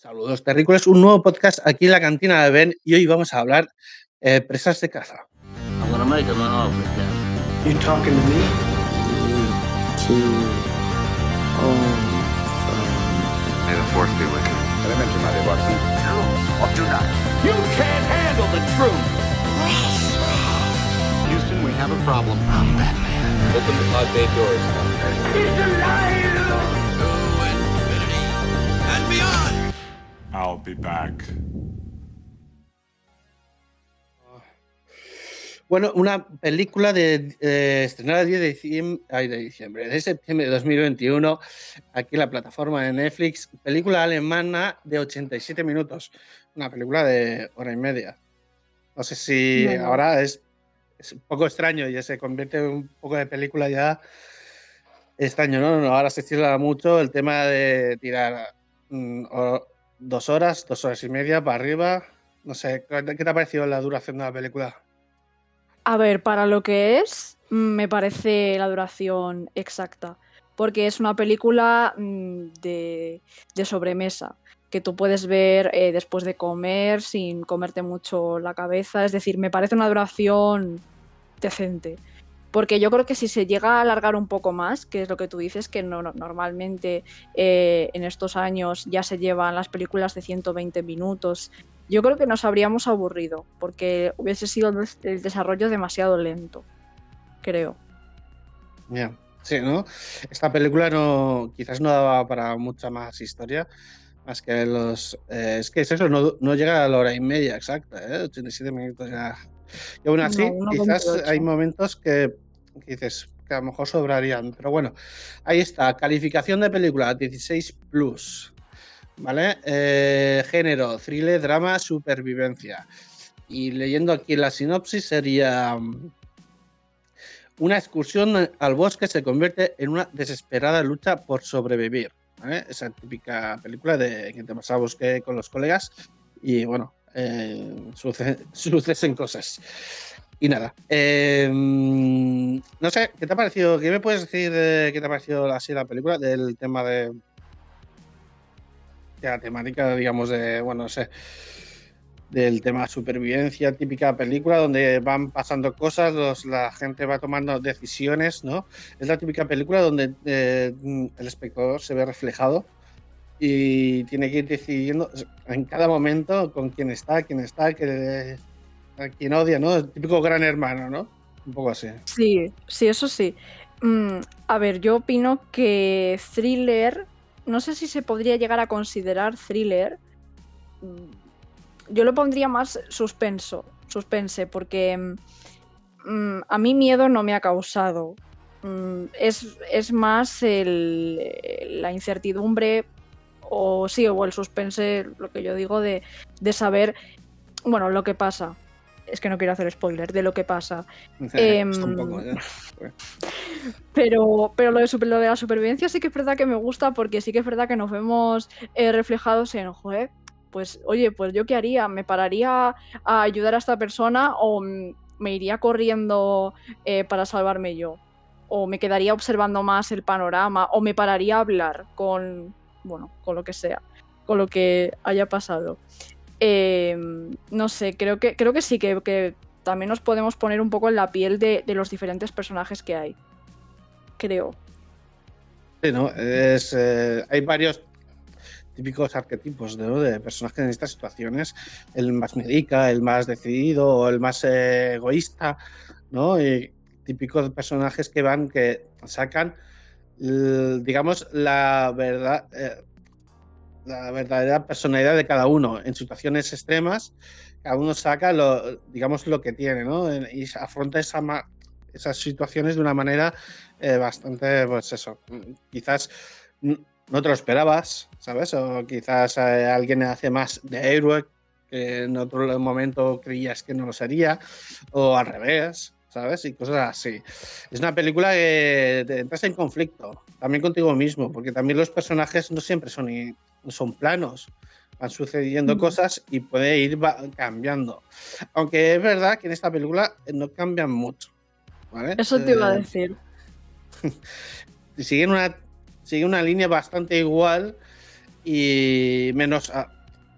Saludos terrícolas, un nuevo podcast aquí en la cantina de Ben y hoy vamos a hablar eh, presas de caza. I'm gonna make him an offer, Captain. You talking to me? May the force be with you. Elemente, Madre Watson. You can't handle the truth. Houston, we have a problem. Open the pod bay doors. I'll be back. Bueno, una película de eh, estrenada el 10 de diciembre, ay, de diciembre, de septiembre de 2021, aquí en la plataforma de Netflix, película alemana de 87 minutos, una película de hora y media. No sé si Bueno. ahora es, es un poco extraño, ya se convierte en un poco de película ya extraño, ¿no? No, Ahora se estila mucho el tema de tirar mm, o- dos horas, dos horas y media para arriba. No sé, ¿qué te ha parecido la duración de la película? A ver, para lo que es, mm, me parece la duración exacta. Porque es una película mm, de, de sobremesa que tú puedes ver eh, después de comer sin comerte mucho la cabeza. Es decir, me parece una duración decente. Porque yo creo que si se llega a alargar un poco más, que es lo que tú dices, que no, no- normalmente eh, en estos años ya se llevan las películas de 120 minutos, yo creo que nos habríamos aburrido, porque hubiese sido el desarrollo demasiado lento, creo. Ya, Sí, ¿no? Esta película no, quizás no daba para mucha más historia, más que los... eh, es que es eso, no, no llega a la hora y media exacta, ¿eh? 87 minutos ya. Y aún así, No, quizás 28. hay momentos que, que dices que a lo mejor sobrarían, pero bueno, ahí está, calificación de película 16 plus, ¿vale? Eh, género, thriller, drama, supervivencia. Y leyendo aquí la sinopsis sería... mm, una excursión al bosque se convierte en una desesperada lucha por sobrevivir. ¿vale? Esa típica película de que te vas a bosque con los colegas y bueno, eh, suce- suceden cosas. Y nada, eh, no sé, ¿qué te ha parecido? ¿Qué me puedes decir de qué te ha parecido así la película del tema de, la temática, digamos, de, bueno, no sé, del tema supervivencia, típica película donde van pasando cosas, la gente va tomando decisiones, ¿no? Es la típica película donde eh, el espectador se ve reflejado y tiene que ir decidiendo en cada momento con quién está, quién está, que, a quién odia, ¿no? El típico gran hermano, ¿no? Un poco así. Sí, sí, eso sí. Mm, a ver, yo opino que thriller, no sé si se podría llegar a considerar thriller. Mm, Yo lo pondría más suspenso, suspense, porque mm, a mí miedo no me ha causado. Es, es más la incertidumbre o sí, o el suspense, lo que yo digo, de, de saber, bueno, lo que pasa. Es que no quiero hacer spoiler de lo que pasa. Em, poco, ¿eh? Pero, pero lo, de, super- lo de la supervivencia sí que es verdad que me gusta porque sí que es verdad que nos vemos eh, reflejados en, joder, pues oye, pues yo qué haría, me pararía a ayudar a esta persona o me iría corriendo eh, para salvarme yo. O me quedaría observando más el panorama o me pararía a hablar con, bueno, con lo que sea, con lo que haya pasado. Eh, no sé, creo que, creo que sí, que, que también nos podemos poner un poco en la piel de, de los diferentes personajes que hay creo. Sí, ¿no? Es, eh, hay varios típicos arquetipos ¿no? de personajes en estas situaciones. El más medica, el más decidido, el más eh, egoísta, ¿no? Y típicos personajes que van, que sacan, digamos, la verdad, eh, la verdadera personalidad de cada uno. En situaciones extremas, cada uno saca lo, digamos, lo que tiene, ¿no? Y afronta esa esas situaciones de una manera eh, bastante, pues eso, mm, quizás no te lo esperabas, ¿sabes? O quizás eh, alguien hace más de héroe que en otro momento creías que no lo sería, o al revés, ¿sabes? Y cosas así. Es una película que te entras en conflicto, también contigo mismo, porque también los personajes no siempre son, son planos. Van sucediendo Mm. cosas y puede ir cambiando. Aunque es verdad que en esta película eh, no cambian mucho. ¿vale? Eso te iba a Eh, decir. siguen una, sigue una línea bastante igual y menos, a-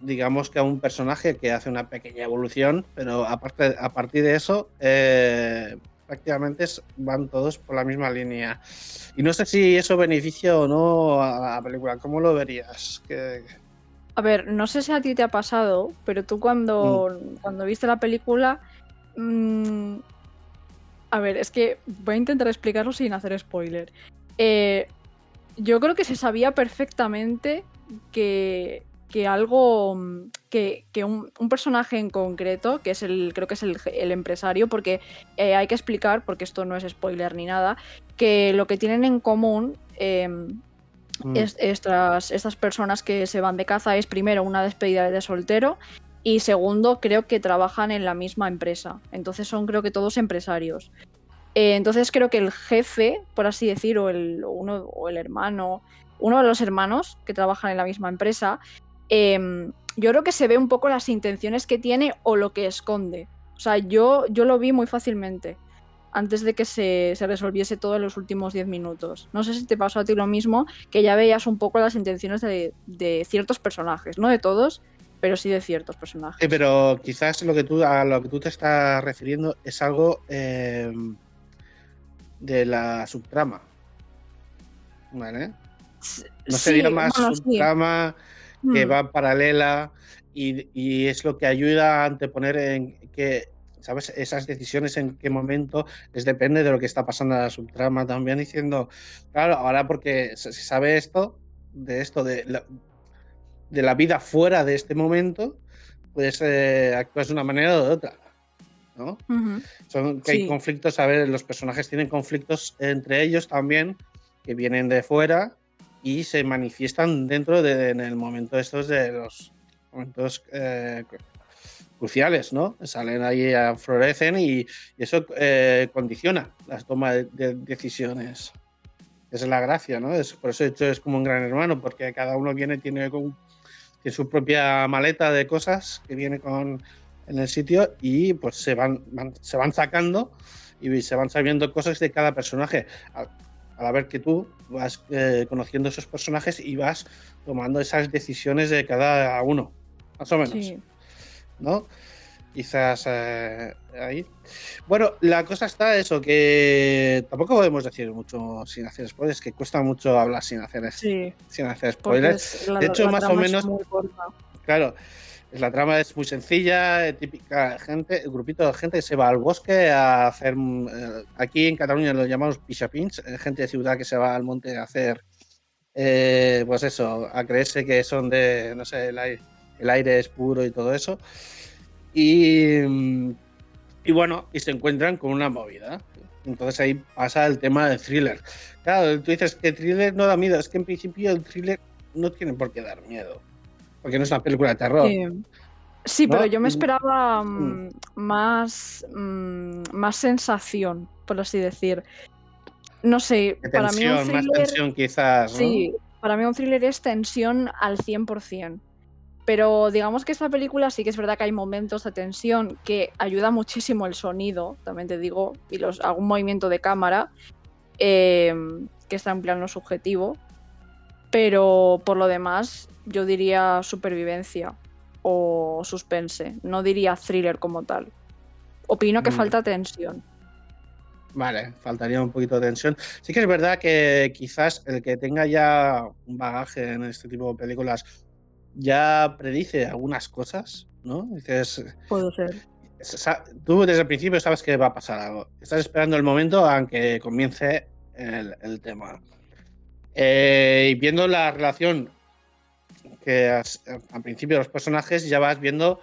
digamos que a un personaje que hace una pequeña evolución, pero aparte, a partir de eso, eh, prácticamente van todos por la misma línea. Y no sé si eso beneficia o no a la película. ¿Cómo lo verías? A ver, no sé si a ti te ha pasado, pero tú cuando, cuando viste la película... mm, a ver, es que voy a intentar explicarlo sin hacer spoiler. Eh, yo creo que se sabía perfectamente que, que algo... mm, que, que un, un personaje en concreto, que es el, creo que es el, el empresario, porque eh, hay que explicar, porque esto no es spoiler ni nada, que lo que tienen en común... em, Mm. es- estas, estas personas que se van de caza es primero una despedida de soltero y segundo creo que trabajan en la misma empresa. Entonces son creo que todos empresarios. Eh, entonces creo que el jefe, por así decir, o el, o uno, o el hermano, uno de los hermanos que trabajan en la misma empresa, em, yo creo que se ve un poco las intenciones que tiene o lo que esconde. O sea, yo, yo lo vi muy fácilmente antes de que se, se resolviese todo en los últimos 10 minutos. No sé si te pasó a ti lo mismo, que ya veías un poco las intenciones de, de ciertos personajes, no de todos, pero sí de ciertos personajes. Sí, pero quizás lo que tú, a lo que tú te estás refiriendo es algo eh, de la subtrama. ¿Vale? No Sí, sería más bueno, sí. Que Mm. va paralela y, y es lo que ayuda a anteponer en que, ¿sabes? Esas decisiones en qué momento les depende de lo que está pasando en la subtrama también diciendo, claro, ahora porque se sabe esto, de esto, de la, de la vida fuera de este momento, pues eh, actúas de una manera o de otra, ¿no? Son que hay conflictos, a ver, los personajes tienen conflictos entre ellos también, que vienen de fuera y se manifiestan dentro de en el momento estos de los momentos eh, cru- cruciales, ¿no? Salen ahí, florecen y, y eso eh, condiciona las tomas de, de decisiones. Esa es la gracia, ¿no? Es, por eso hecho es como un gran hermano, porque cada uno viene, tiene, con- tiene su propia maleta de cosas que viene con en el sitio y pues se van, van- se van sacando y se van sabiendo cosas de cada personaje. A, la vez que tú vas eh, conociendo esos personajes y vas tomando esas decisiones de cada uno, más o menos. Sí. ¿no? Quizás eh, ahí. Bueno, la cosa está eso, que tampoco podemos decir mucho sin hacer spoilers, que cuesta mucho hablar sin hacer, Sí, sin hacer spoilers. la- De hecho, más o menos-. Claro, la trama es muy sencilla, eh, típica gente, grupito de gente se va al bosque a hacer. eh, aquí en Cataluña lo llamamos pichapins, eh, gente de ciudad que se va al monte a hacer. pues eso, a creerse que son de. No sé, el aire, el aire es puro y todo eso. Y. mm, Y bueno, y se encuentran con una movida. Entonces ahí pasa el tema del thriller. Claro, tú dices que el thriller no da miedo, es que en principio el thriller no tiene por qué dar miedo. Porque no es una película de terror. Sí. Sí, ¿No? pero yo me Mm. esperaba mm, más, mm, más sensación, por así decir. No sé, De para mí un tensión, más thriller. tensión quizás. ¿no? Sí, para mí un thriller es tensión al 100%. Pero digamos que esta película sí que es verdad que hay momentos de tensión que ayuda muchísimo el sonido, también te digo, y los, algún movimiento de cámara eh, que está en plano subjetivo. Pero por lo demás, yo diría supervivencia o suspense. No diría thriller como tal. Opino que Mm. falta tensión. Vale, faltaría un poquito de tensión. Sí que es verdad que quizás el que tenga ya un bagaje en este tipo de películas ya predice algunas cosas, ¿no? Dices, Puede ser. tú desde el principio sabes que va a pasar algo. Estás esperando el momento aunque comience el, el tema. Eh, y viendo la relación que has- al principio los personajes, ya vas viendo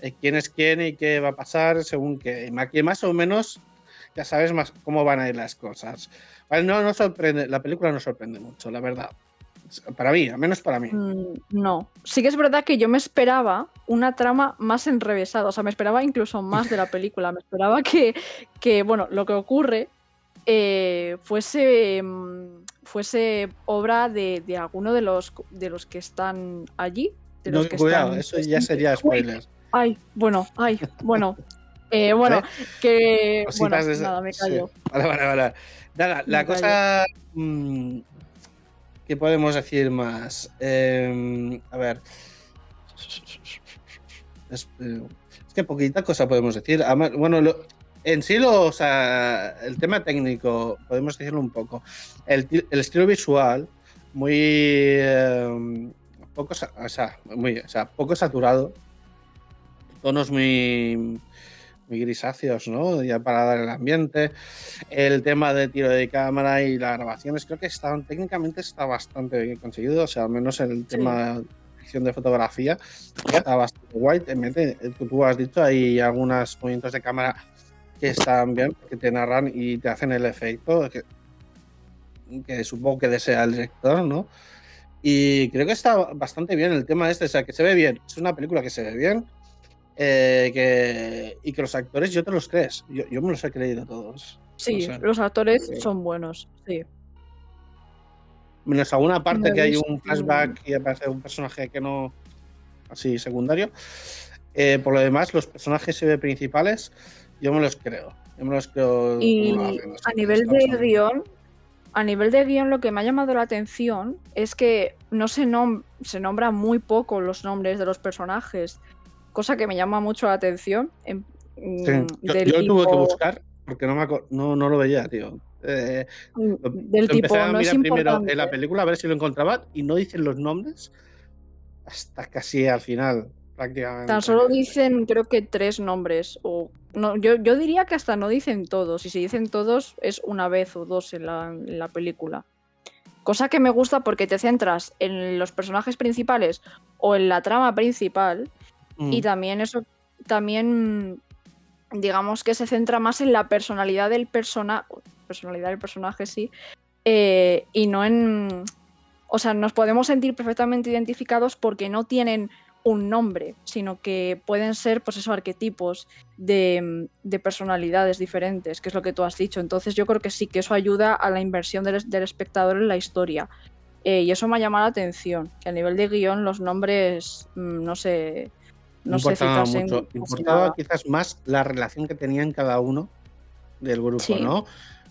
eh, quién es quién y qué va a pasar según que más o menos ya sabes más cómo van a ir las cosas. No, no sorprende, la película no sorprende mucho, la verdad. Para mí, al menos para mí. Mm, No. Sí que es verdad que yo me esperaba una trama más enrevesada. O sea, me esperaba incluso más de la película. Me esperaba que, que bueno, lo que ocurre eh, fuese, mm, fuese obra de, de alguno de los, de los que están allí. De No, los que cuidado, están eso ya sería Uy, spoiler. Ay, bueno, ay, bueno. Eh, bueno, que. Bueno, de- nada, me sí. callo. Vale, vale, vale. Nada, la cosa mm, ¿Qué podemos decir más? Eh, a ver. Es, eh, es que poquita cosa podemos decir. Además, bueno, lo- en sí, lo, o sea, el tema técnico, podemos decirlo un poco. El, ti- el estilo visual, muy. eh, poco, o sea, muy, o sea, poco saturado. Tonos muy. Muy grisáceos, ¿no? Ya para dar el ambiente. El tema de tiro de cámara y las grabaciones, creo que están técnicamente está bastante bien conseguido. O sea, al menos el tema de dirección de fotografía está bastante guay. Te mete- tú has dicho, hay algunos movimientos de cámara que están bien, que te narran y te hacen el efecto que, que supongo que desea el director, ¿no? Y creo que está bastante bien el tema este, o sea, que se ve bien. Es una película que se ve bien. eh, que, y que los actores yo te los crees. Yo, yo me los he creído todos. Sí, sé. los actores Sí. son buenos, sí. Menos alguna parte que hay un flashback y aparece un personaje que no. así secundario. Eh, por lo demás, los personajes principales, yo me los creo. Yo me los creo. Y a nivel de guion, a nivel de guion lo que me ha llamado la atención es que no se, nom se nombran muy poco los nombres de los personajes, cosa que me llama mucho la atención. en- Sí, mm, Yo, del yo lo tuve que buscar porque no, me no, no lo veía, tío. Eh, mm, del lo tipo, empecé a no es mirar primero en la película a ver si lo encontraba y no dicen los nombres hasta casi al final, prácticamente. Tan solo dicen, creo que tres nombres. O no, yo, yo diría que hasta no dicen todos. Y si dicen todos, es una vez o dos en la, en la película. Cosa que me gusta porque te centras en los personajes principales o en la trama principal. Mm. Y también eso, también digamos que se centra más en la personalidad del personaje. Personalidad del personaje, sí. eh, y no en. O sea, nos podemos sentir perfectamente identificados porque no tienen un nombre, sino que pueden ser, pues esos arquetipos de, de personalidades diferentes, que es lo que tú has dicho. Entonces yo creo que sí, que eso ayuda a la inversión del, del espectador en la historia. Eh, y eso me ha llamado la atención, que a nivel de guion los nombres mm, no se, no se mucho. Importaba quizás más la relación que tenían cada uno del grupo, Sí. ¿no?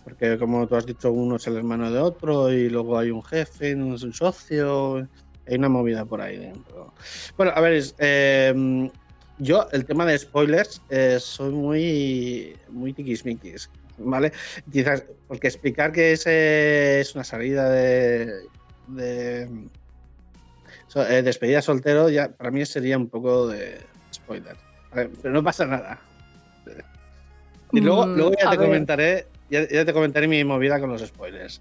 Porque como tú has dicho, uno es el hermano de otro y luego hay un jefe, uno es un socio, hay una movida por ahí dentro. Bueno, a ver, eh, yo el tema de spoilers eh, soy muy, muy tiquismiquis, ¿vale? Quizás, porque explicar que ese es una salida de, de so- eh, despedida soltero ya para mí sería un poco de spoiler. Pero no pasa nada. Y luego, Mm, luego ya te ver. comentaré, ya, ya te comentaré mi movida con los spoilers.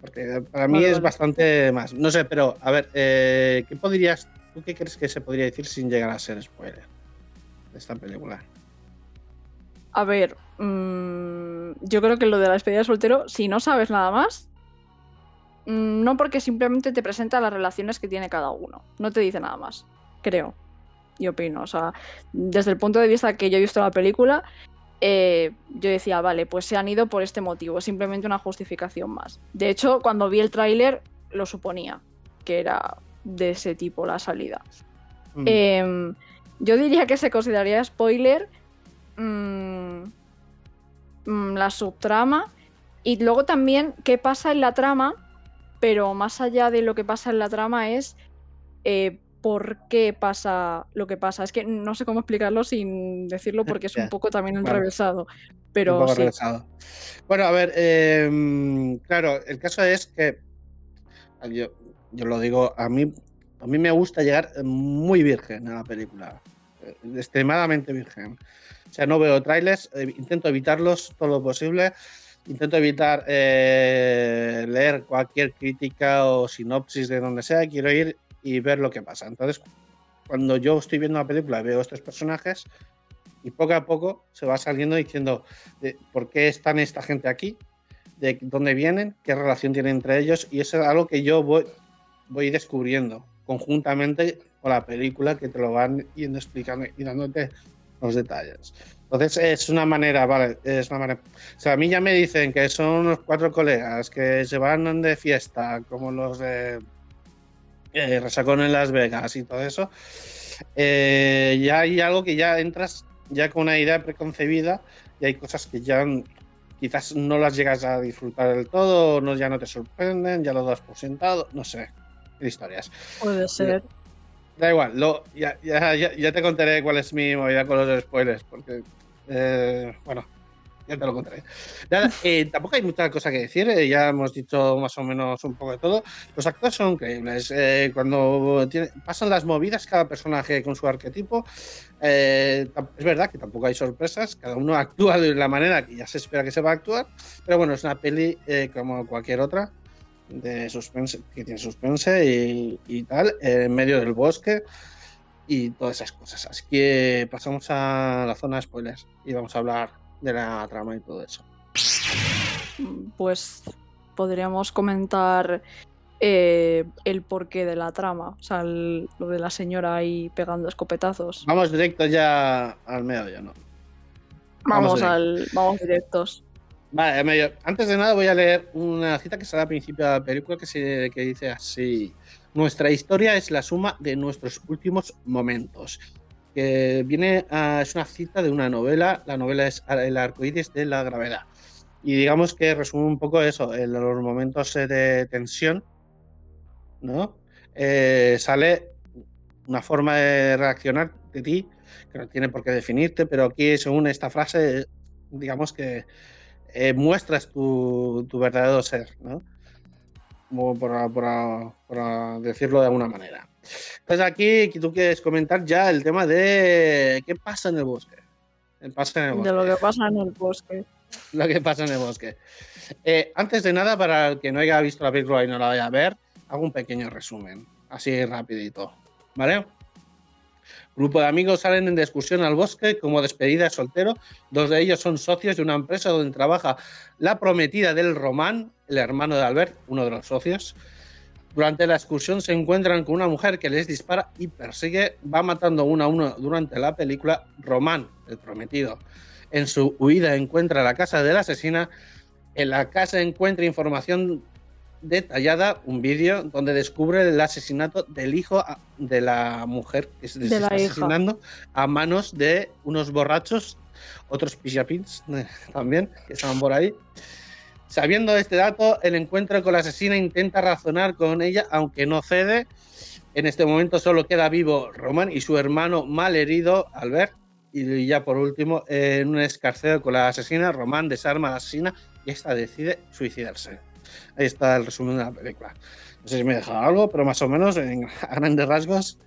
Porque para mí es bastante más. No sé, pero a ver, eh, ¿qué podrías, tú qué crees que se podría decir sin llegar a ser spoiler de esta película? A ver, mm, yo creo que lo de la despedida de soltero, si no sabes nada más, mm, no porque simplemente te presenta las relaciones que tiene cada uno, no te dice nada más, creo, y opino. O sea, desde el punto de vista que yo he visto la película, eh, yo decía, vale, pues se han ido por este motivo, simplemente una justificación más. De hecho, cuando vi el tráiler, lo suponía, que era de ese tipo la salida. Mm. Em, yo diría que se consideraría spoiler mm, mm, la subtrama y luego también qué pasa en la trama, pero más allá de lo que pasa en la trama es eh, por qué pasa lo que pasa. Es que no sé cómo explicarlo sin decirlo porque es un poco también enrevesado. Un Pero poco sí. Bueno, a ver, eh, claro, el caso es que yo, yo lo digo, a mí, a mí me gusta llegar muy virgen a la película, eh, extremadamente virgen. O sea, no veo trailers, eh, intento evitarlos todo lo posible, intento evitar eh, leer cualquier crítica o sinopsis de donde sea, quiero ir y ver lo que pasa. Entonces, cuando yo estoy viendo la película, veo estos personajes y poco a poco se va saliendo diciendo de por qué están esta gente aquí, de dónde vienen, qué relación tienen entre ellos, y eso es algo que yo voy, voy descubriendo conjuntamente con la película que te lo van yendo explicando y dándote los detalles. Entonces es una manera, vale, es una manera. O sea, a mí ya me dicen que son unos cuatro colegas que se van de fiesta, como los de eh, Resacón en Las Vegas y todo eso. eh, ya hay algo que ya entras ya con una idea preconcebida y hay cosas que ya quizás no las llegas a disfrutar del todo, no, ya no te sorprenden, ya lo das por sentado, no sé, historias. Puede ser. Da igual, lo, ya, ya, ya, ya te contaré cuál es mi movida con los spoilers, porque, eh, bueno, ya te lo contaré. Eh, tampoco hay mucha cosa que decir, eh, ya hemos dicho más o menos un poco de todo. Los actores son increíbles. eh, cuando pasan las movidas, cada personaje con su arquetipo, es verdad que tampoco hay sorpresas, cada uno actúa de la manera que ya se espera que se va a actuar, pero bueno, es una peli como cualquier otra. De suspense, que tiene suspense y, tal, en medio del bosque y todas esas cosas. Así que pasamos a la zona de spoilers y vamos a hablar de la trama y todo eso. Pues podríamos comentar eh, el porqué de la trama. O sea, el- lo de la señora ahí pegando escopetazos. Vamos directo ya al medio, ¿no? Vamos, vamos al. Vamos directos. Vale, al medio. Antes de nada voy a leer una cita que sale al principio de la película que, se, que dice así. Nuestra historia es la suma de nuestros últimos momentos. Que viene a- es una cita de una novela. La novela es El arcoíris de la gravedad. Y digamos que resume un poco eso, en los momentos eh, de tensión, ¿no? Eh, sale una forma de reaccionar de ti que no tiene por qué definirte, pero aquí, según esta frase, digamos que eh, muestras tu, verdadero ser, ¿no? Como por, por- por decirlo de alguna manera. Entonces aquí tú quieres comentar ya el tema de qué pasa en el bosque. ¿Qué pasa en el bosque? De lo que pasa en el bosque. lo que pasa en el bosque. Eh, antes de nada, para el que no haya visto la película y no la vaya a ver, hago un pequeño resumen, así rapidito, ¿vale? Grupo de amigos salen en excursión al bosque como despedida de soltero. Dos de ellos son socios de una empresa donde trabaja la prometida del Román, el hermano de Albert, uno de los socios. Durante la excursión se encuentran con una mujer que les dispara y persigue, va matando uno a uno durante la película. Román, el prometido, en su huida encuentra la casa de la asesina. En la casa encuentra información detallada, un vídeo donde descubre el asesinato del hijo de la mujer que se De se está hija. asesinando a manos de unos borrachos, otros pillapins también, que estaban por ahí. Sabiendo este dato, el encuentro con la asesina intenta razonar con ella, aunque no cede. En este momento solo queda vivo Roman y su hermano mal herido, Albert. Y ya por último, en un escarceo con la asesina, Román desarma a la asesina y esta decide suicidarse. Ahí está el resumen de la película. No sé si me he dejado algo, pero más o menos, en, a grandes rasgos.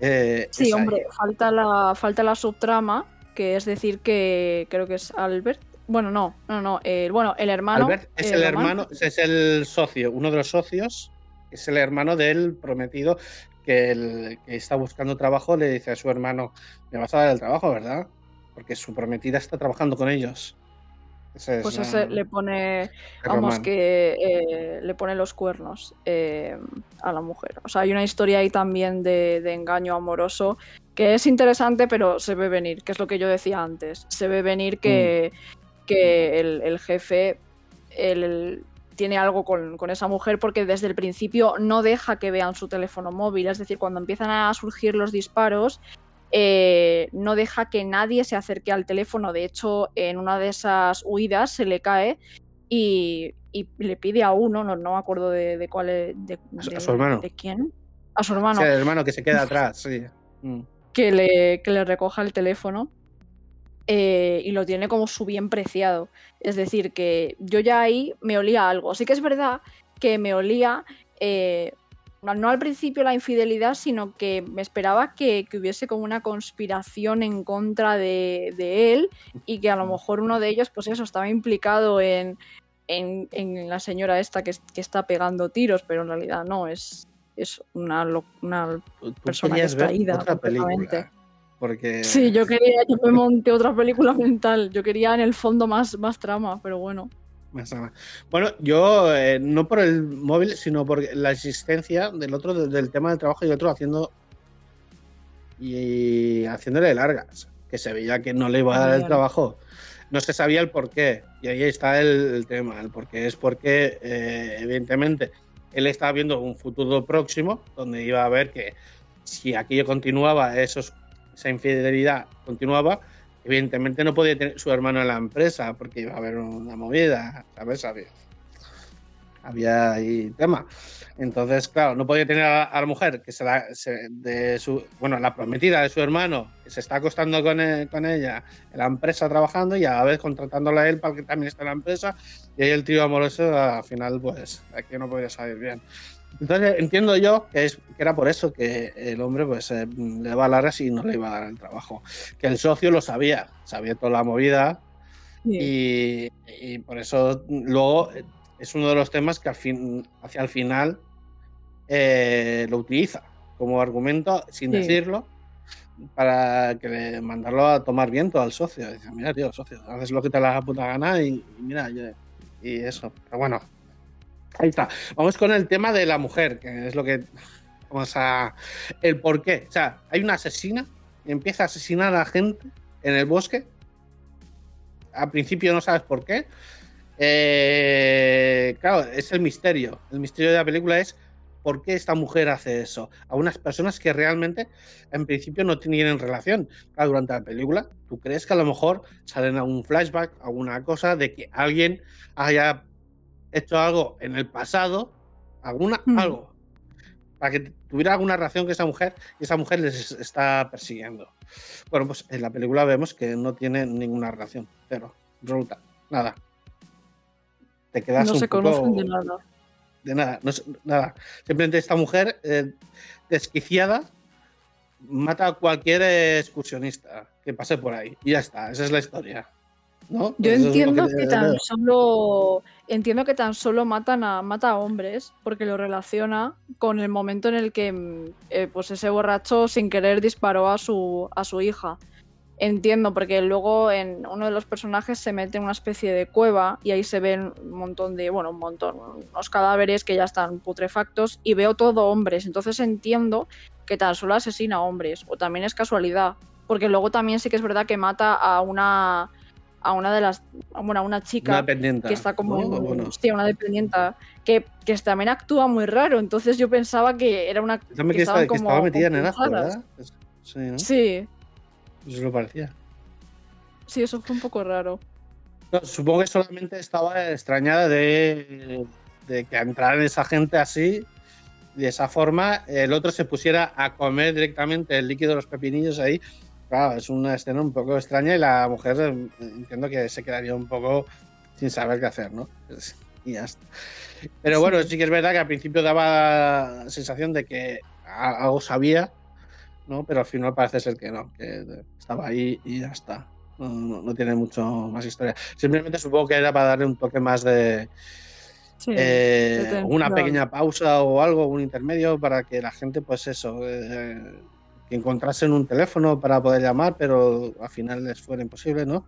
eh, Sí, ahí. hombre, falta la, falta la subtrama, que es decir que creo que es Albert. Bueno, no, no, no. el- bueno, el hermano. Albert es el hermano, es el socio, uno de los socios, es el hermano del prometido que, el, que está buscando trabajo le dice a su hermano, me vas a dar el trabajo, ¿verdad? Porque su prometida está trabajando con ellos. Ese es, Pues ese le pone, vamos, que eh, le pone los cuernos eh, a la mujer. O sea, hay una historia ahí también de, de engaño amoroso que es interesante, pero se ve venir, que es lo que yo decía antes. Se ve venir que, Mm. Que el, el jefe el- tiene algo con, con esa mujer porque desde el principio no deja que vean su teléfono móvil. Es decir, cuando empiezan a surgir los disparos, eh, no deja que nadie se acerque al teléfono. De hecho, en una de esas huidas se le cae y, y le pide a uno, no, no me acuerdo de, de cuál es- de, A su- a de- su hermano. de quién, a su hermano, Sí, el hermano que se queda atrás, sí. Mm. que le, que le recoja el teléfono eh, y lo tiene como su bien preciado. Es decir, que yo ya ahí me olía algo. Sí que es verdad que me olía, eh, no al principio la infidelidad, sino que me esperaba que, que hubiese como una conspiración en contra de, de él y que a lo mejor uno de ellos, pues eso, estaba implicado en, en, en la señora esta que, es- que está pegando tiros, pero en realidad no, es, es una, una Persona que está ver ida otra película. Porque Sí, yo quería, yo me monté otra película mental. Yo quería en el fondo más, más trama, pero bueno. Bueno, yo eh, no por el móvil, sino por la existencia del otro, de- del tema del trabajo y otro haciendo y haciéndole largas, que se veía que no le iba a dar el trabajo. No se sabía el por qué, y ahí está el, el tema. El por qué es porque, eh, evidentemente, él estaba viendo un futuro próximo donde iba a ver que si aquello continuaba, esos, esa infidelidad continuaba, evidentemente no podía tener su hermano en la empresa porque iba a haber una movida, ¿sabes? Había, había ahí tema. Entonces, claro, no podía tener a, a la mujer que se la, se- de su, bueno, la prometida de su hermano, que se está acostando con, e- con ella en la empresa trabajando y a la vez contratándola a él para que también esté en la empresa. Y ahí el trío amoroso, al final, pues aquí no podía salir bien. Entonces entiendo yo que, es, que era por eso que el hombre pues eh, le daba largas y no le iba a dar el trabajo. Que el socio lo sabía, sabía toda la movida y, y por eso luego eh, es uno de los temas que al fin, hacia el final eh, lo utiliza como argumento sin Sí. decirlo para que le mandarlo a tomar viento al socio. Dice, mira, tío, socio, haces lo que te la puta gana y, y mira, yo- y eso. Pero bueno, ahí está. Vamos con el tema de la mujer, que es lo que vamos a... El por qué. O sea, hay una asesina empieza a asesinar a la gente en el bosque. Al principio no sabes por qué. Eh, claro, es el misterio. El misterio de la película es por qué esta mujer hace eso. A unas personas que realmente en principio no tienen relación. Claro, durante la película, tú crees que a lo mejor salen algún flashback, alguna cosa de que alguien haya hecho algo en el pasado, alguna, Hmm. algo, para que tuviera alguna relación con esa mujer y esa mujer les está persiguiendo. Bueno, pues en la película vemos que no tiene ninguna relación, cero, absoluta, nada. Te quedas No un se poco conocen de nada. de nada, no nada. Simplemente esta mujer eh, desquiciada mata a cualquier excursionista que pase por ahí y ya está, esa es la historia. ¿No? Yo entiendo que tan solo entiendo que tan solo matan a mata a hombres porque lo relaciona con el momento en el que mm, eh, pues ese borracho sin querer disparó a su a su hija. Entiendo porque luego en uno de los personajes se mete en una especie de cueva y ahí se ven un montón de bueno un montón unos cadáveres que ya están putrefactos y veo todo hombres entonces entiendo que tan solo asesina a hombres o también es casualidad porque luego también sí que es verdad que mata a una a una de las bueno a una chica Una que está como sí, una dependienta que, que también actúa muy raro entonces yo pensaba que era una que que, estaba, que metida en el. ¿verdad? Sí, ¿no? sí Eso lo parecía. sí eso fue un poco raro No, supongo que solamente estaba extrañada de, de que entraran esa gente así, de esa forma, el otro se pusiera a comer directamente el líquido de los pepinillos ahí. Claro, es una escena un poco extraña y la mujer eh, entiendo que se quedaría un poco sin saber qué hacer, ¿no? Es- Y ya está. Pero bueno, sí que es verdad que al principio daba la sensación de que algo sabía, ¿no? Pero al final parece ser que no, que estaba ahí y ya está. No, no- no tiene mucho más historia. Simplemente supongo que era para darle un toque más de sí eh, una pequeña pausa o algo, un intermedio para que la gente, pues eso, eh, que encontrasen un teléfono para poder llamar, pero al final les fuera imposible, ¿no?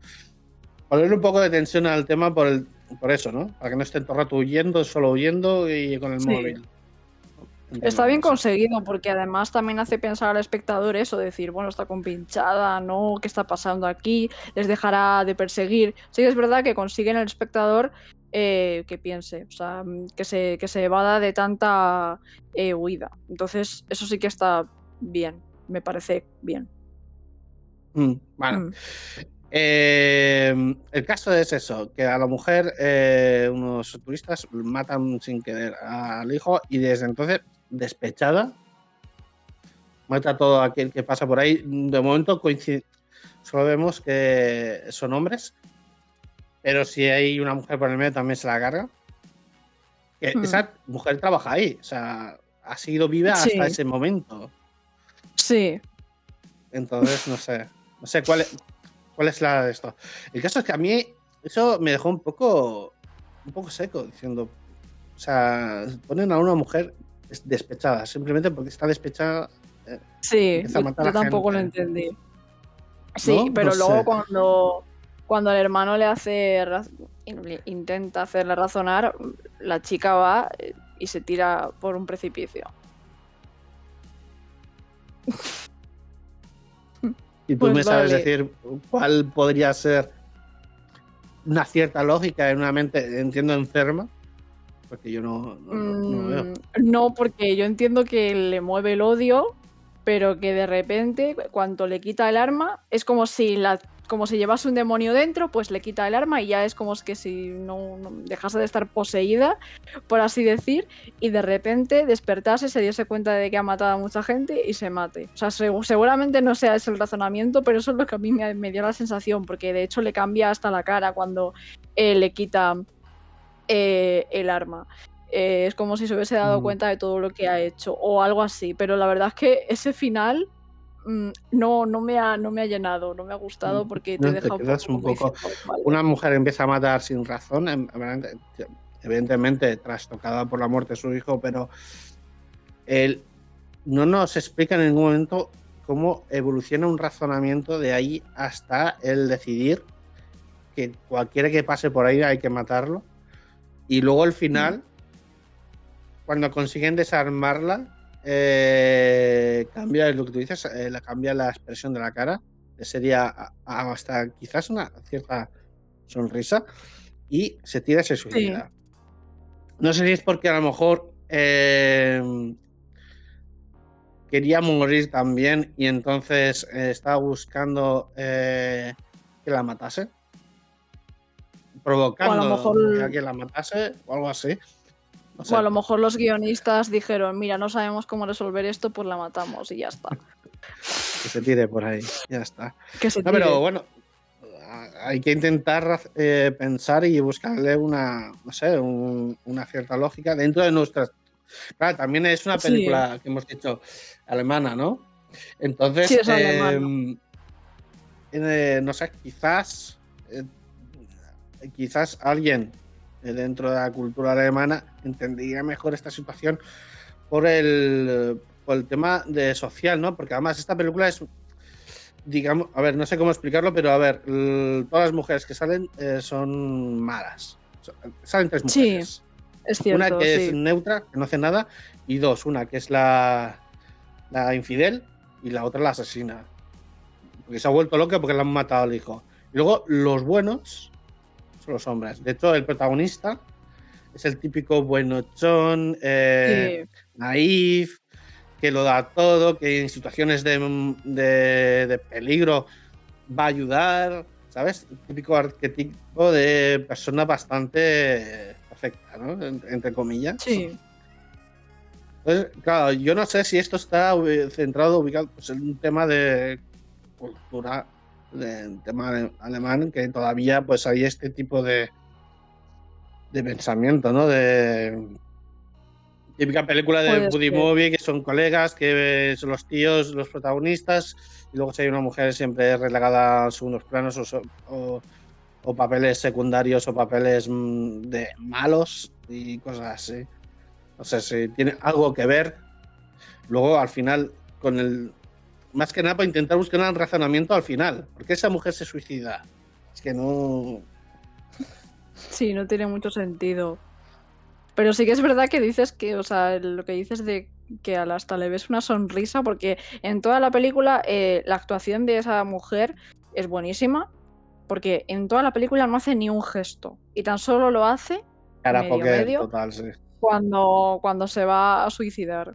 Ponerle un poco de tensión al tema por, el, por eso, ¿no? Para que no estén todo el rato huyendo, solo huyendo y con el Sí. móvil. Está bien conseguido porque además también hace pensar al espectador eso, decir, bueno, está compinchada, ¿no? ¿Qué está pasando aquí? ¿Les dejará de perseguir? Sí que es verdad que consiguen al espectador eh, que piense, o sea, que se, que se evada de tanta eh, huida. Entonces, eso sí que está bien, me parece bien. Mm, bueno, Mm. Eh, el caso es eso, que a la mujer eh, unos turistas matan sin querer al hijo y desde entonces, despechada, mata a todo aquel que pasa por ahí. De momento coincide, solo vemos que son hombres, pero si hay una mujer por el medio también se la carga. Hmm. Esa mujer trabaja ahí, o sea, ha sido viva hasta ese momento. Sí, Entonces, no sé. No sé cuál es, cuál es la de esto. El caso es que a mí eso me dejó un poco, un poco seco, diciendo. O sea, ponen a una mujer des- despechada, simplemente porque está despechada. sí, Empieza a yo, tampoco lo entendí. Sí, ¿No? pero No luego sé. cuando, cuando el hermano le hace intenta hacerle razonar, la chica va eh, y se tira por un precipicio. Y tú Pues me sabes vale. decir cuál podría ser una cierta lógica en una mente, entiendo, enferma. Porque yo no, no, no- no veo. Mm, no, porque yo entiendo que le mueve el odio, pero que de repente, cuando le quita el arma, es como si la como si llevase un demonio dentro, pues le quita el arma y ya es como que si no, no dejase de estar poseída, por así decir, y de repente despertase, se diese cuenta de que ha matado a mucha gente y se mate. O sea, seg- seguramente no sea ese el razonamiento, pero eso es lo que a mí me, me dio la sensación, porque de hecho le cambia hasta la cara cuando eh, le quita eh, el arma. Eh, es como si se hubiese dado Mm. cuenta de todo lo que ha hecho o algo así, pero la verdad es que ese final no, no, me ha, no me ha llenado, no me ha gustado Mm, porque no, te te deja un poco, un como poco- diciendo, "Vale". Una mujer empieza a matar sin razón, em- evidentemente trastocada por la muerte de su hijo, pero él no nos explica en ningún momento cómo evoluciona un razonamiento de ahí hasta el decidir que cualquiera que pase por ahí hay que matarlo. Y luego al final, cuando consiguen desarmarla, eh, cambia lo que tú dices, eh, cambia la expresión de la cara, que sería a- a- hasta quizás una cierta sonrisa, y se tira y se suicida. No sé si es porque a lo mejor eh, quería morir también y entonces eh, estaba buscando eh, que la matase. Provocando mejor- que la matase o algo así. O a lo mejor los guionistas dijeron, mira, no sabemos cómo resolver esto, pues la matamos y ya está. Que se tire por ahí. Ya está. Que se No, tire. pero bueno, hay que intentar eh, pensar y buscarle una, no sé, un- una cierta lógica dentro de nuestras. Claro, también es una Sí. película que hemos dicho alemana, ¿no? Entonces, Sí, em, eh, no sé, quizás, eh, quizás alguien dentro de la cultura alemana entendería mejor esta situación por el, por el tema de social, ¿no? Porque además esta película es digamos, a ver, no sé cómo explicarlo, pero a ver, todas las mujeres que salen eh, son malas. Salen tres Sí, mujeres. es cierto. una que es sí. neutra, que no hace nada, y dos, una que es la, la infidel y la otra la asesina. Porque se ha vuelto loca porque le han matado al hijo. Y luego los buenos los hombres. De hecho, el protagonista es el típico buenochón, eh, Sí. naif, que lo da todo, que en situaciones de, de- de peligro va a ayudar, ¿sabes? El típico arquetipo de persona bastante perfecta, ¿no? En- Entre comillas. Sí. Entonces, claro, yo no sé si esto está centrado, ubicado pues, en un tema de cultura, de tema ale- alemán, que todavía pues hay este tipo de, de pensamiento, ¿no? De típica película de Buddy ser. Movie, que son colegas, que son los tíos, los protagonistas, y luego si hay una mujer siempre relegada a segundos planos o- o papeles secundarios o papeles mm, de malos y cosas así. No sé si tiene algo que ver. Luego, al final, con el. Más que nada para intentar buscar un razonamiento al final. ¿Por qué esa mujer se suicida? Es que no. Sí, no tiene mucho sentido. Pero sí que es verdad que dices que, o sea, lo que dices de que hasta le ves una sonrisa, porque en toda la película eh, la actuación de esa mujer es buenísima, porque en toda la película no hace ni un gesto, y tan solo lo hace Cara Medio, poker medio. total, sí. cuando, cuando se va a suicidar.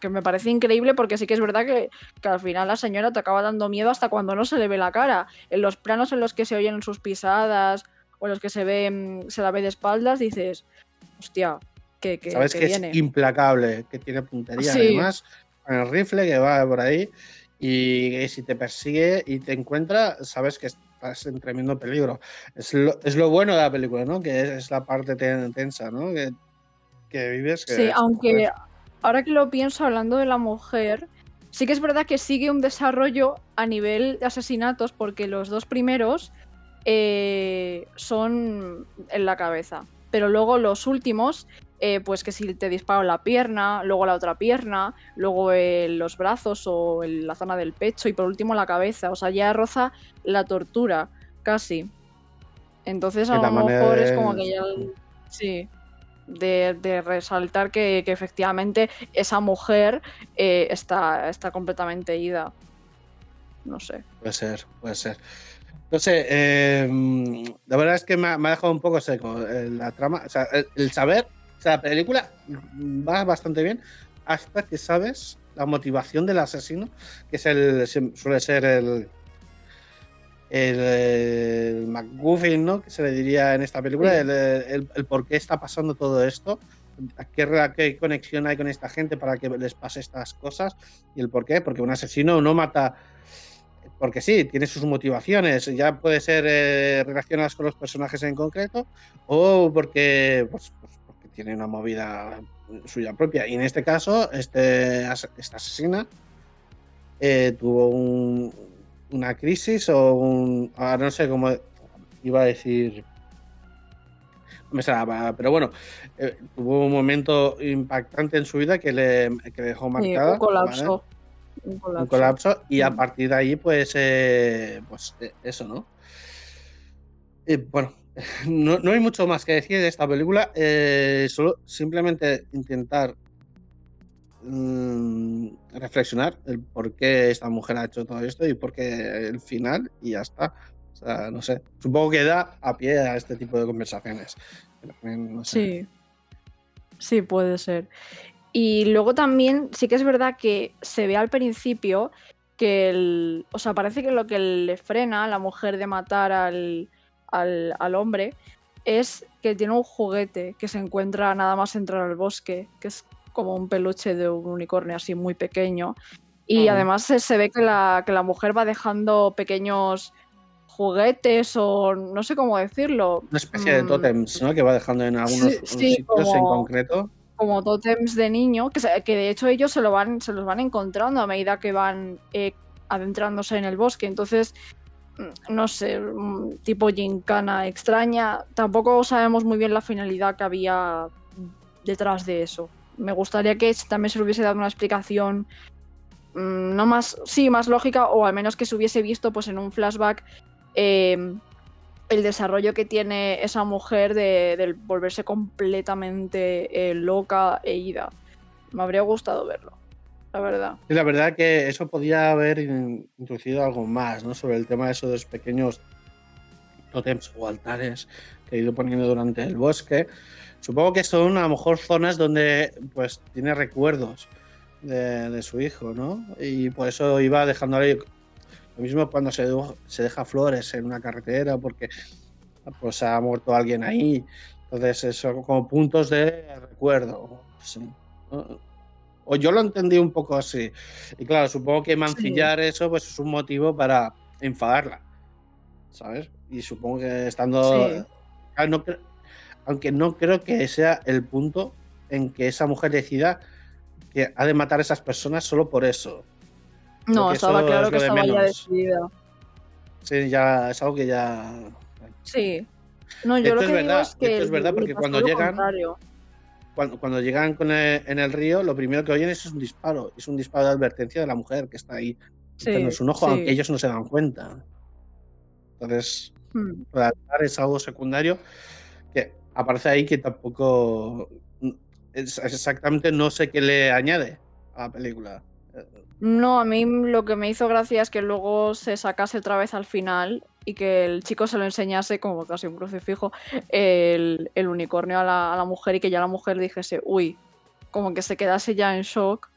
Que me parece increíble porque sí que es verdad que, que al final la señora te acaba dando miedo hasta cuando no se le ve la cara. En los planos en los que se oyen sus pisadas o en los que se ve mm, se la ve de espaldas, dices, hostia, que, que, Sabes que que, viene. es implacable, que tiene puntería Sí. además, con el rifle que va por ahí. Y si te persigue y te encuentra, sabes que estás en tremendo peligro. Es lo, es lo bueno de la película, ¿no? Que es, es la parte ten- tensa, ¿no? Que, que vives. Que Sí, es- aunque. Ahora que lo pienso hablando de la mujer, sí que es verdad que sigue un desarrollo a nivel de asesinatos porque los dos primeros eh, son en la cabeza, pero luego los últimos, eh, pues que si te disparo la pierna, luego la otra pierna, luego en los brazos o en la zona del pecho y por último la cabeza, o sea, ya roza la tortura, casi. Entonces a lo mejor es- como que ya... Sí de, resaltar que, que efectivamente esa mujer eh, está, está completamente ida. No sé. Puede ser, puede ser. No sé, eh, la verdad es que me ha, me ha dejado un poco seco eh, la trama. O sea, el, el saber, o sea, la película va bastante bien hasta que sabes la motivación del asesino, que es el, suele ser el, el, el McGuffin, ¿no? Que se le diría en esta película, Sí. el, el- el por qué está pasando todo esto, a qué, qué conexión hay con esta gente para que les pase estas cosas y el por qué, porque un asesino no mata porque sí, tiene sus motivaciones, ya puede ser eh, relacionadas con los personajes en concreto o porque, pues, pues, porque tiene una movida suya propia. Y en este caso, este, esta asesina eh, tuvo un- una crisis o un. no sé cómo iba a decir. No me sale, pero bueno, eh, tuvo un momento impactante en su vida que le que dejó Sí, marcada. un colapso. ¿vale? Un colapso. un colapso y a Mm. partir de ahí pues eh, pues eh, eso no Eh, bueno no, no hay mucho más que decir de esta película solo simplemente intentar mm, reflexionar el por qué esta mujer ha hecho todo esto y por qué el final y ya está o sea, no sé supongo que da a pie a este tipo de conversaciones. Sí. Sí, puede ser. Y luego también sí que es verdad que se ve al principio que el. O sea, parece que lo que le frena a la mujer de matar al, al, al hombre es que tiene un juguete que se encuentra nada más entrar al bosque, que como un peluche de un unicornio así muy pequeño. Y además se, se ve que la, que la mujer va dejando pequeños juguetes o no sé cómo decirlo. una especie de Mm. tótems ¿no? que va dejando en algunos Sí, sí, sitios en como- concreto como tótems de niño, que, se- que de hecho ellos se, lo van, se los van encontrando a medida que van eh, adentrándose en el bosque. Entonces, mm, no sé, mm, tipo gincana extraña. Tampoco sabemos muy bien la finalidad que había detrás de eso. Me gustaría que también se le hubiese dado una explicación mm, no más, sí, más lógica, o al menos que se hubiese visto pues en un flashback eh, el desarrollo que tiene esa mujer de, del volverse completamente eh, loca e ida. Me habría gustado verlo, la verdad. Y la verdad que eso podía haber in- introducido algo más, ¿no? Sobre el tema de esos pequeños tótems o altares que he ido poniendo durante el bosque. Supongo que son a lo mejor zonas donde pues tiene recuerdos de, de su hijo, ¿no? Y por eso iba dejándole lo mismo cuando se, deja- se deja flores en una carretera porque pues ha muerto alguien ahí. Entonces, eso como puntos de recuerdo. O yo lo entendí un poco así. Y claro, supongo que mancillar eso pues es un motivo para enfadarla. ¿Sabes? Y supongo que estando. Sí. Ah, no Aunque no creo que sea el punto en que esa mujer decida que ha de matar a esas personas solo por eso. No, estaba eso claro es que lo de estaba ya menos. decidida. Sí, ya es algo que ya. Sí. No, yo Esto lo es que digo verdad, es que esto es verdad, porque cuando llegan-. Cuando, cuando llegan con el- en el río, lo primero que oyen es un disparo. Es un disparo de advertencia de la mujer que está ahí Sí, echándose un ojo, sí. aunque ellos no se dan cuenta. Entonces, Hmm. es algo secundario que aparece ahí que tampoco es- exactamente no sé qué le añade a la película. No, a mí lo que me hizo gracia es que luego se sacase otra vez al final y que el chico se lo enseñase como casi un crucifijo el, el unicornio a la, a la mujer y que ya la mujer dijese, uy, como que se quedase ya en shock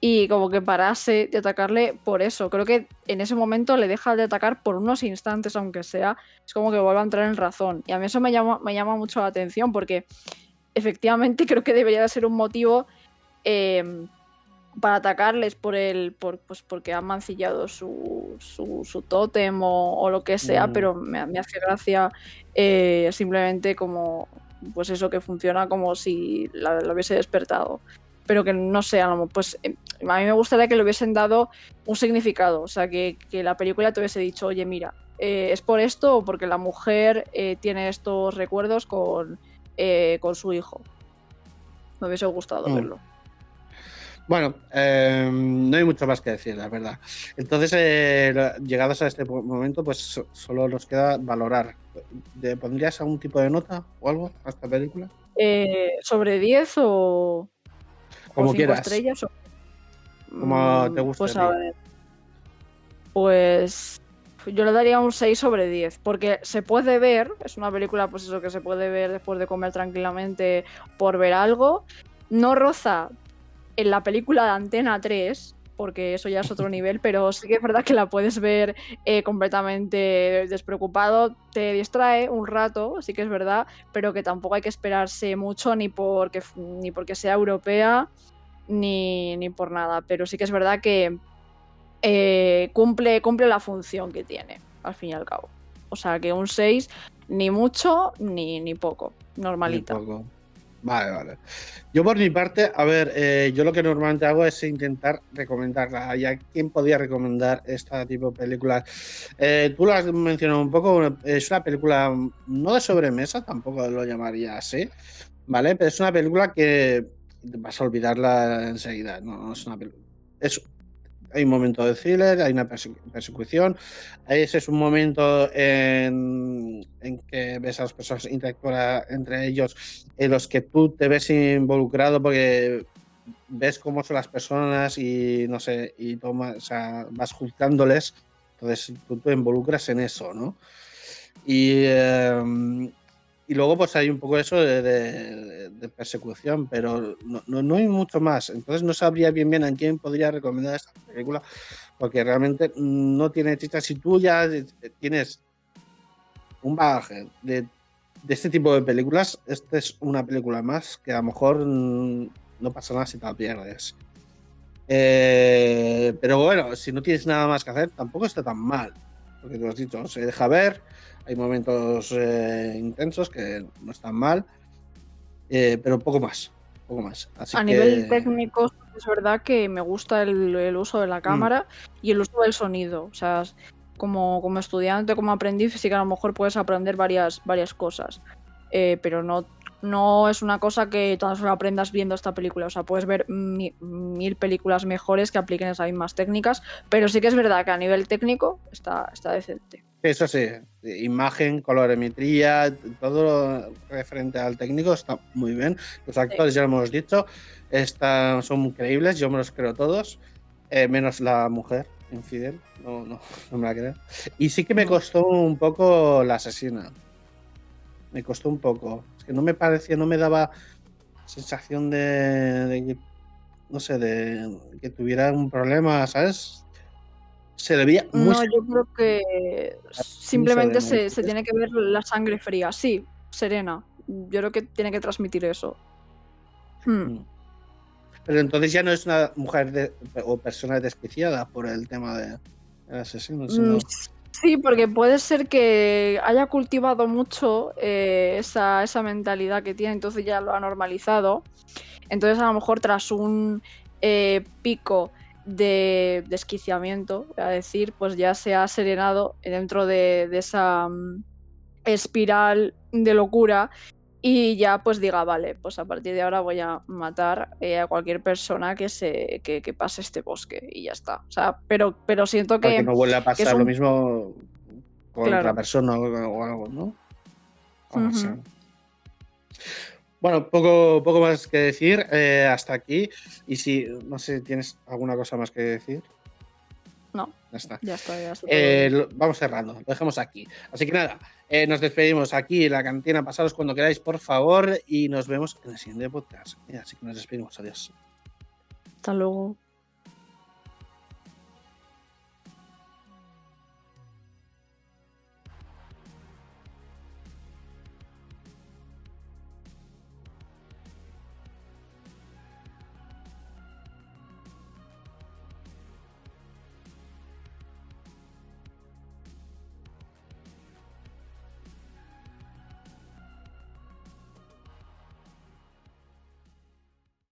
y como que parase de atacarle por eso. Creo que en ese momento le deja de atacar por unos instantes, aunque sea, es como que vuelve a entrar en razón. Y a mí eso me llama, me llama mucho la atención porque efectivamente creo que debería de ser un motivo eh, para atacarles por el por, pues porque han mancillado su, su, su tótem o, o lo que sea, Mm. pero me, me hace gracia eh, simplemente como pues eso que funciona como si la, la hubiese despertado. Pero que no sé, pues eh, a mí me gustaría que le hubiesen dado un significado, o sea, que, que la película te hubiese dicho, oye, mira, eh, es por esto o porque la mujer eh, tiene estos recuerdos con, eh, con su hijo. Me hubiese gustado Mm. verlo. Bueno, eh, no hay mucho más que decir, la verdad. Entonces, llegados a este momento, pues so- solo nos queda valorar. ¿Le pondrías algún tipo de nota o algo a esta película? ¿Sobre 10 o, o Como quieras. estrellas? o- Como te Mm, guste Pues a ver. Pues yo le daría un 6 sobre 10, porque se puede ver, es una película pues eso que se puede ver después de comer tranquilamente por ver algo. No roza en la película de Antena 3, porque eso ya es otro nivel, pero sí que es verdad que la puedes ver eh, completamente despreocupado, te distrae un rato, sí que es verdad, pero que tampoco hay que esperarse mucho ni porque, ni porque sea europea ni, ni por nada, pero sí que es verdad que eh, cumple, cumple la función que tiene, al fin y al cabo. O sea que un 6, ni mucho ni, ni poco, normalita. Ni poco. Vale, vale. Yo por mi parte, a ver, eh, yo lo que normalmente hago es intentar recomendarla. ¿Y a quién podría recomendar esta tipo de películas? Eh, tú lo has mencionado un poco, es una película no de sobremesa, tampoco lo llamaría así, ¿vale? Pero es una película que vas a olvidarla enseguida, no, es una película. Es hay un momento de thriller, hay una persecución. Ese es un momento en, que ves a las personas interactuar entre ellos, en los que tú te ves involucrado porque ves cómo son las personas y no sé, y tomas, o sea, vas juzgándoles. Entonces tú te involucras en eso, ¿no? Y, em, y luego pues hay un poco eso de, persecución, pero no, hay mucho más. Entonces no sabría bien bien a quién podría recomendar esta película, porque realmente no tiene chicha. Si tú ya tienes un bagaje de, este tipo de películas, esta es una película más que a lo mejor no pasa nada si te la pierdes. Eh, pero bueno, si no tienes nada más que hacer, tampoco está tan mal. Porque tú has dicho, se deja ver, hay momentos eh, intensos que no están mal, eh, pero poco más. Poco más. a nivel técnico, es verdad que me gusta el, uso de la mm. cámara y el uso del sonido. O sea, como, como estudiante, como aprendiz, sí que a lo mejor puedes aprender varias, varias cosas. Eh, pero no, no es una cosa que todas lo aprendas viendo esta película. O sea, puedes ver mil películas mejores que apliquen esas mismas técnicas, pero sí que es verdad que a nivel técnico está, está decente. Eso sí, imagen, colorimetría, todo referente al técnico está muy bien. Los actores, ya lo hemos dicho, están, son increíbles, yo me los creo todos, eh, menos la mujer infidel, no, no, no me la creo. Y sí que me costó un poco la asesina. Me costó un poco. Es que no me parecía, no me daba sensación de, de que, no sé, de que tuviera un problema, ¿sabes? se muy... No, yo creo que simplemente se, tiene que ver la sangre fría. Sí, serena. Yo creo que tiene que transmitir eso. Hmm. Mm. Pero entonces ya no es una mujer o persona desquiciada por el tema de, asesino. Mm, sí, porque puede ser que haya cultivado mucho eh, esa, esa mentalidad que tiene, entonces ya lo ha normalizado. Entonces a lo mejor tras un eh, pico de desquiciamiento, voy a decir, pues ya se ha serenado dentro de, esa mm, espiral de locura y ya pues diga, vale, pues a partir de ahora voy a matar eh, a cualquier persona que se que, pase este bosque y ya está. O sea, pero, pero siento que... no vuelve a pasar lo mismo con otra persona o, algo, ¿no? Bueno, poco, poco más que decir eh, hasta aquí. Y si, no sé, ¿tienes alguna cosa más que decir? No. Ya está. Ya está, ya está eh, vamos cerrando, lo dejamos aquí. Así que nada, eh, nos despedimos aquí en la cantina. Pasaros cuando queráis, por favor, y nos vemos en el siguiente podcast. Así que nos despedimos. Adiós. Hasta luego.